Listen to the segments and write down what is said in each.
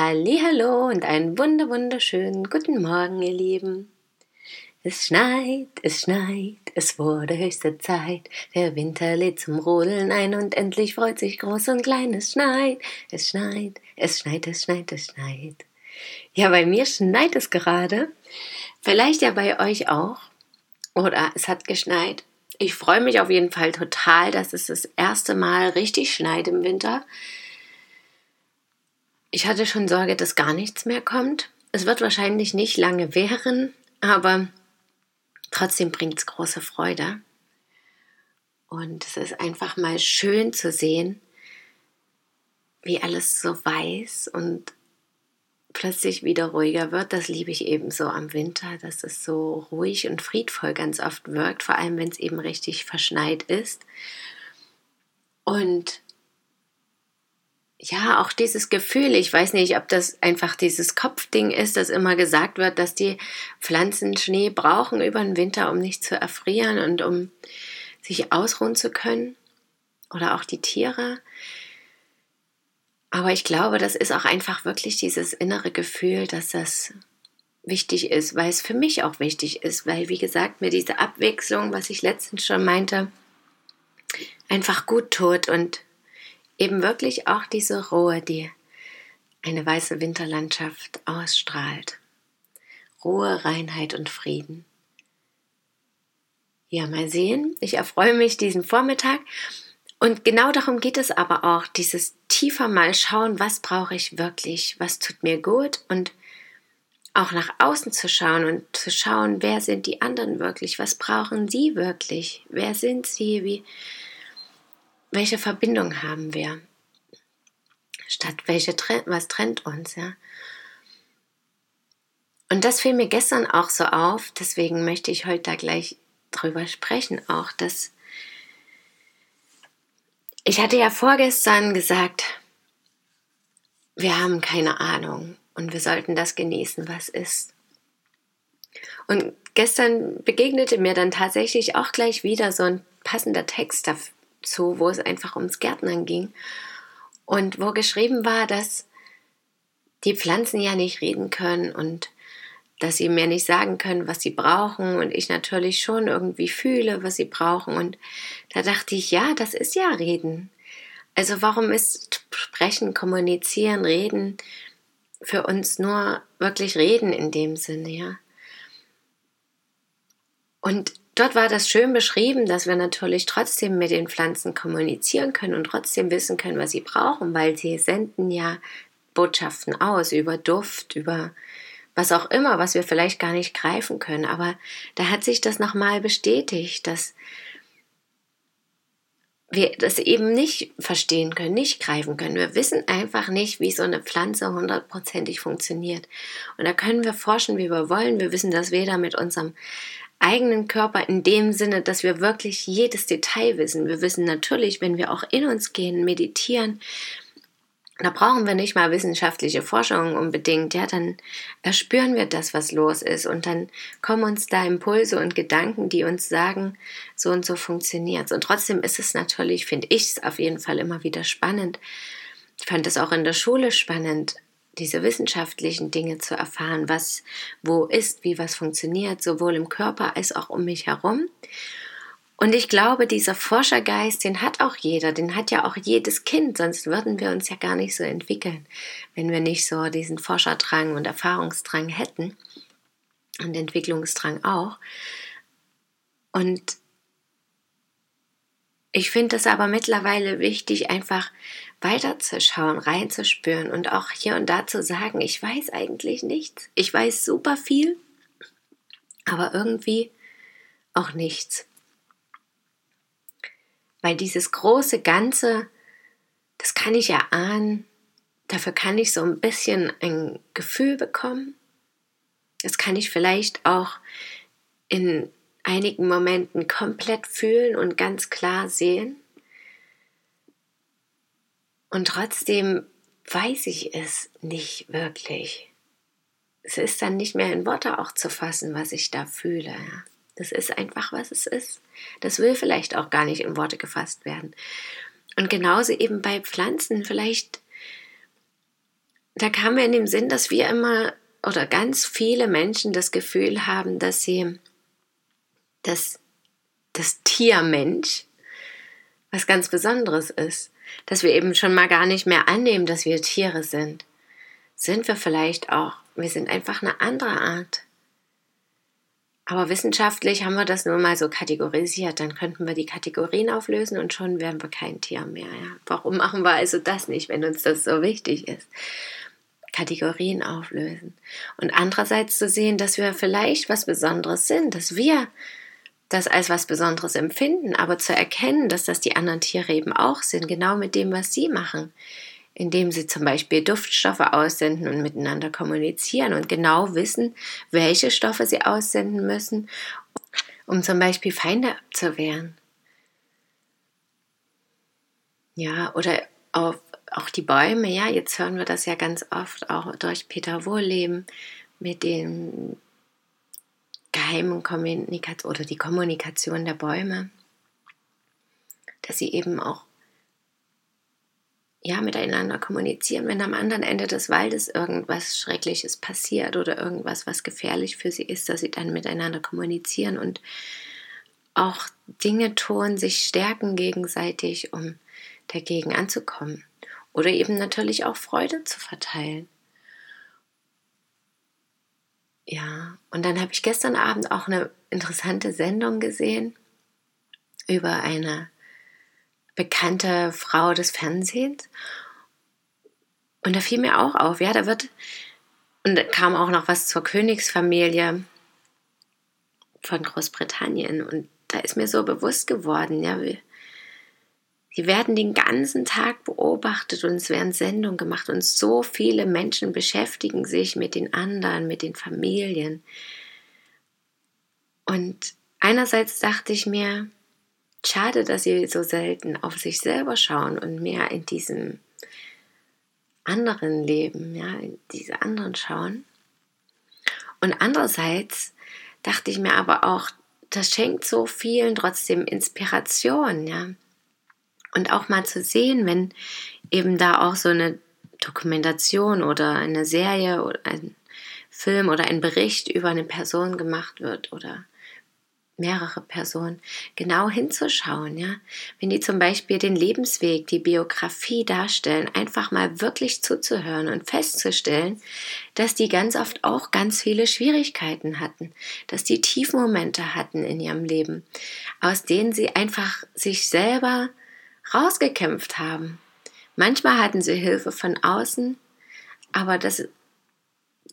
Hallo und einen wunder wunderschönen guten Morgen, ihr Lieben. Es schneit, es schneit, es wurde höchste Zeit. Der Winter lädt zum Rodeln ein und endlich freut sich groß und klein. Es schneit, es schneit, es schneit, es schneit, es schneit. Ja, bei mir schneit es gerade. Vielleicht ja bei euch auch. Oder es hat geschneit. Ich freue mich auf jeden Fall total, dass es das erste Mal richtig schneit im Winter. Ich hatte schon Sorge, dass gar nichts mehr kommt. Es wird wahrscheinlich nicht lange währen, aber trotzdem bringt es große Freude. Und es ist einfach mal schön zu sehen, wie alles so weiß und plötzlich wieder ruhiger wird. Das liebe ich eben so am Winter, dass es so ruhig und friedvoll ganz oft wirkt, vor allem wenn es eben richtig verschneit ist. Und ja, auch dieses Gefühl, ich weiß nicht, ob das einfach dieses Kopfding ist, dass immer gesagt wird, dass die Pflanzen Schnee brauchen über den Winter, um nicht zu erfrieren und um sich ausruhen zu können. Oder auch die Tiere. Aber ich glaube, das ist auch einfach wirklich dieses innere Gefühl, dass das wichtig ist, weil es für mich auch wichtig ist, weil, wie gesagt, mir diese Abwechslung, was ich letztens schon meinte, einfach gut tut und eben wirklich auch diese Ruhe, die eine weiße Winterlandschaft ausstrahlt. Ruhe, Reinheit und Frieden. Ja, mal sehen. Ich erfreue mich diesen Vormittag. Und genau darum geht es aber auch, dieses tiefer mal schauen, was brauche ich wirklich, was tut mir gut und auch nach außen zu schauen und zu schauen, wer sind die anderen wirklich, was brauchen sie wirklich, wer sind sie, wie, welche Verbindung haben wir? Statt welche was trennt uns, ja? Und das fiel mir gestern auch so auf, deswegen möchte ich heute da gleich drüber sprechen, auch dass ich hatte ja vorgestern gesagt, wir haben keine Ahnung und wir sollten das genießen, was ist. Und gestern begegnete mir dann tatsächlich auch gleich wieder so ein passender Text zu, wo es einfach ums Gärtnern ging und wo geschrieben war, dass die Pflanzen ja nicht reden können und dass sie mir nicht sagen können, was sie brauchen und ich natürlich schon irgendwie fühle, was sie brauchen und da dachte ich, ja, das ist ja Reden. Also warum ist Sprechen, Kommunizieren, Reden für uns nur wirklich Reden in dem Sinne, ja? Und Dort war das schön beschrieben, dass wir natürlich trotzdem mit den Pflanzen kommunizieren können und trotzdem wissen können, was sie brauchen, weil sie senden ja Botschaften aus über Duft, über was auch immer, was wir vielleicht gar nicht greifen können. Aber da hat sich das nochmal bestätigt, dass wir das eben nicht verstehen können, nicht greifen können. Wir wissen einfach nicht, wie so eine Pflanze hundertprozentig funktioniert. Und da können wir forschen, wie wir wollen. Wir wissen das weder mit unserem eigenen Körper in dem Sinne, dass wir wirklich jedes Detail wissen. Wir wissen natürlich, wenn wir auch in uns gehen, meditieren, da brauchen wir nicht mal wissenschaftliche Forschung unbedingt, ja, dann erspüren wir das, was los ist und dann kommen uns da Impulse und Gedanken, die uns sagen, so und so funktioniert's. Und trotzdem ist es natürlich, finde ich es auf jeden Fall immer wieder spannend. Ich fand es auch in der Schule spannend, diese wissenschaftlichen Dinge zu erfahren, was wo ist, wie was funktioniert, sowohl im Körper als auch um mich herum. Und ich glaube, dieser Forschergeist, den hat auch jeder, den hat ja auch jedes Kind, sonst würden wir uns ja gar nicht so entwickeln, wenn wir nicht so diesen Forscherdrang und Erfahrungsdrang hätten und Entwicklungsdrang auch. Und ich finde es aber mittlerweile wichtig, einfach weiterzuschauen, reinzuspüren und auch hier und da zu sagen, ich weiß eigentlich nichts. Ich weiß super viel, aber irgendwie auch nichts. Weil dieses große Ganze, das kann ich erahnen, dafür kann ich so ein bisschen ein Gefühl bekommen. Das kann ich vielleicht auch in einigen Momenten komplett fühlen und ganz klar sehen. Und trotzdem weiß ich es nicht wirklich. Es ist dann nicht mehr in Worte auch zu fassen, was ich da fühle. Das ist einfach, was es ist. Das will vielleicht auch gar nicht in Worte gefasst werden. Und genauso eben bei Pflanzen, vielleicht, da kam mir in dem Sinn, dass wir immer oder ganz viele Menschen das Gefühl haben, dass sie dass das Tiermensch was ganz Besonderes ist. Dass wir eben schon mal gar nicht mehr annehmen, dass wir Tiere sind. Sind wir vielleicht auch. Wir sind einfach eine andere Art. Aber wissenschaftlich haben wir das nur mal so kategorisiert. Dann könnten wir die Kategorien auflösen und schon wären wir kein Tier mehr. Ja. Warum machen wir also das nicht, wenn uns das so wichtig ist? Kategorien auflösen. Und andererseits zu sehen, dass wir vielleicht was Besonderes sind, dass wir das als was Besonderes empfinden, aber zu erkennen, dass das die anderen Tiere eben auch sind, genau mit dem, was sie machen, indem sie zum Beispiel Duftstoffe aussenden und miteinander kommunizieren und genau wissen, welche Stoffe sie aussenden müssen, um zum Beispiel Feinde abzuwehren. Ja, oder auf, auch die Bäume, ja, jetzt hören wir das ja ganz oft auch durch Peter Wohlleben mit den geheimen Kommunikation oder die Kommunikation der Bäume, dass sie eben auch ja, miteinander kommunizieren, wenn am anderen Ende des Waldes irgendwas Schreckliches passiert oder irgendwas, was gefährlich für sie ist, dass sie dann miteinander kommunizieren und auch Dinge tun, sich stärken gegenseitig, um dagegen anzukommen. Oder eben natürlich auch Freude zu verteilen. Ja, und dann habe ich gestern Abend auch eine interessante Sendung gesehen über eine bekannte Frau des Fernsehens. Und da fiel mir auch auf, ja, da wird, und da kam auch noch was zur Königsfamilie von Großbritannien. Und da ist mir so bewusst geworden, ja, wie, die werden den ganzen Tag beobachtet und es werden Sendungen gemacht und so viele Menschen beschäftigen sich mit den anderen, mit den Familien. Und einerseits dachte ich mir, schade, dass sie so selten auf sich selber schauen und mehr in diesem anderen Leben, ja, in diese anderen schauen. Und andererseits dachte ich mir aber auch, das schenkt so vielen trotzdem Inspiration, ja. Und auch mal zu sehen, wenn eben da auch so eine Dokumentation oder eine Serie oder ein Film oder ein Bericht über eine Person gemacht wird oder mehrere Personen, genau hinzuschauen, ja. Wenn die zum Beispiel den Lebensweg, die Biografie darstellen, einfach mal wirklich zuzuhören und festzustellen, dass die ganz oft auch ganz viele Schwierigkeiten hatten, dass die Tiefmomente hatten in ihrem Leben, aus denen sie einfach sich selber rausgekämpft haben. Manchmal hatten sie Hilfe von außen, aber das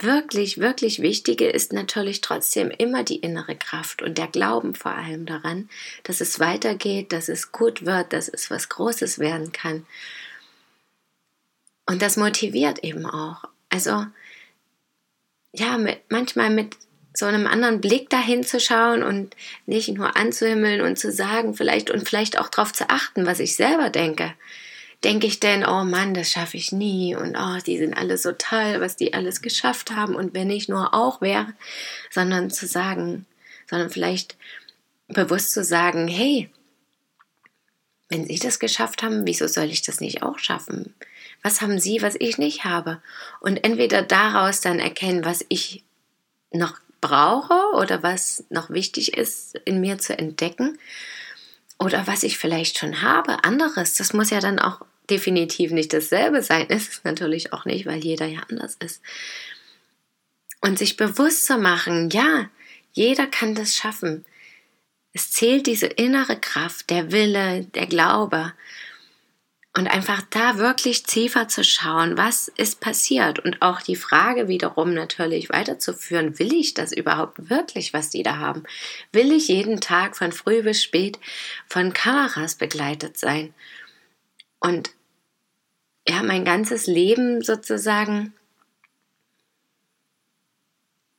wirklich, wirklich Wichtige ist natürlich trotzdem immer die innere Kraft und der Glauben vor allem daran, dass es weitergeht, dass es gut wird, dass es was Großes werden kann. Und das motiviert eben auch. Also, ja, mit, manchmal mit so einem anderen Blick dahin zu schauen und nicht nur anzuhimmeln und zu sagen, vielleicht und vielleicht auch darauf zu achten, was ich selber denke. Denke ich denn, oh Mann, das schaffe ich nie und oh, die sind alle so toll, was die alles geschafft haben und wenn ich nur auch wäre, sondern zu sagen, sondern vielleicht bewusst zu sagen, hey, wenn Sie das geschafft haben, wieso soll ich das nicht auch schaffen? Was haben Sie, was ich nicht habe? Und entweder daraus dann erkennen, was ich noch brauche oder was noch wichtig ist in mir zu entdecken oder was ich vielleicht schon habe, anderes. Das muss ja dann auch definitiv nicht dasselbe sein. Ist es natürlich auch nicht, weil jeder ja anders ist. Und sich bewusst zu machen, ja, jeder kann das schaffen. Es zählt diese innere Kraft, der Wille, der Glaube. Und einfach da wirklich tiefer zu schauen, was ist passiert und auch die Frage wiederum natürlich weiterzuführen, will ich das überhaupt wirklich, was die da haben? Will ich jeden Tag von früh bis spät von Kameras begleitet sein? Und ja, mein ganzes Leben sozusagen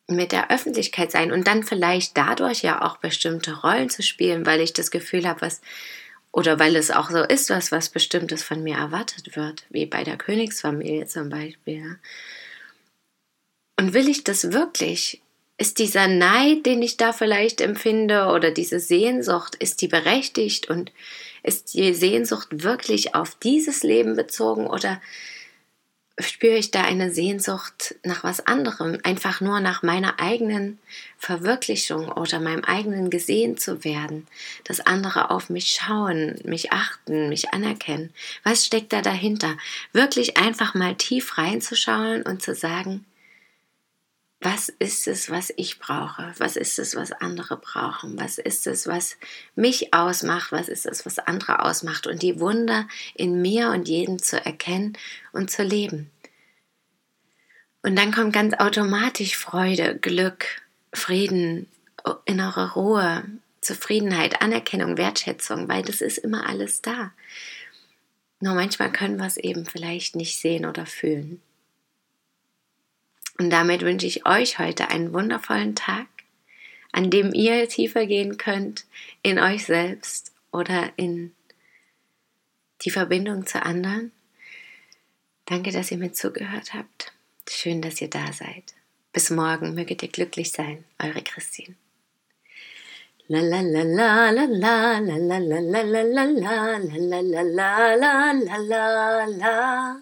mit der Öffentlichkeit sein und dann vielleicht dadurch ja auch bestimmte Rollen zu spielen, weil ich das Gefühl habe, was oder weil es auch so ist, was was bestimmtes von mir erwartet wird, wie bei der Königsfamilie zum Beispiel. Und will ich das wirklich? Ist dieser Neid, den ich da vielleicht empfinde, oder diese Sehnsucht, ist die berechtigt und ist die Sehnsucht wirklich auf dieses Leben bezogen oder spüre ich da eine Sehnsucht nach was anderem, einfach nur nach meiner eigenen Verwirklichung oder meinem eigenen gesehen zu werden, dass andere auf mich schauen, mich achten, mich anerkennen. Was steckt da dahinter? Wirklich einfach mal tief reinzuschauen und zu sagen, was ist es, was ich brauche? Was ist es, was andere brauchen? Was ist es, was mich ausmacht? Was ist es, was andere ausmacht? Und die Wunder in mir und jedem zu erkennen und zu leben. Und dann kommt ganz automatisch Freude, Glück, Frieden, innere Ruhe, Zufriedenheit, Anerkennung, Wertschätzung, weil das ist immer alles da. Nur manchmal können wir es eben vielleicht nicht sehen oder fühlen. Und damit wünsche ich euch heute einen wundervollen Tag, an dem ihr tiefer gehen könnt in euch selbst oder in die Verbindung zu anderen. Danke, dass ihr mir zugehört habt. Schön, dass ihr da seid. Bis morgen möget ihr glücklich sein. Eure Christine. La la la la la la la la la la la la la la la la la la la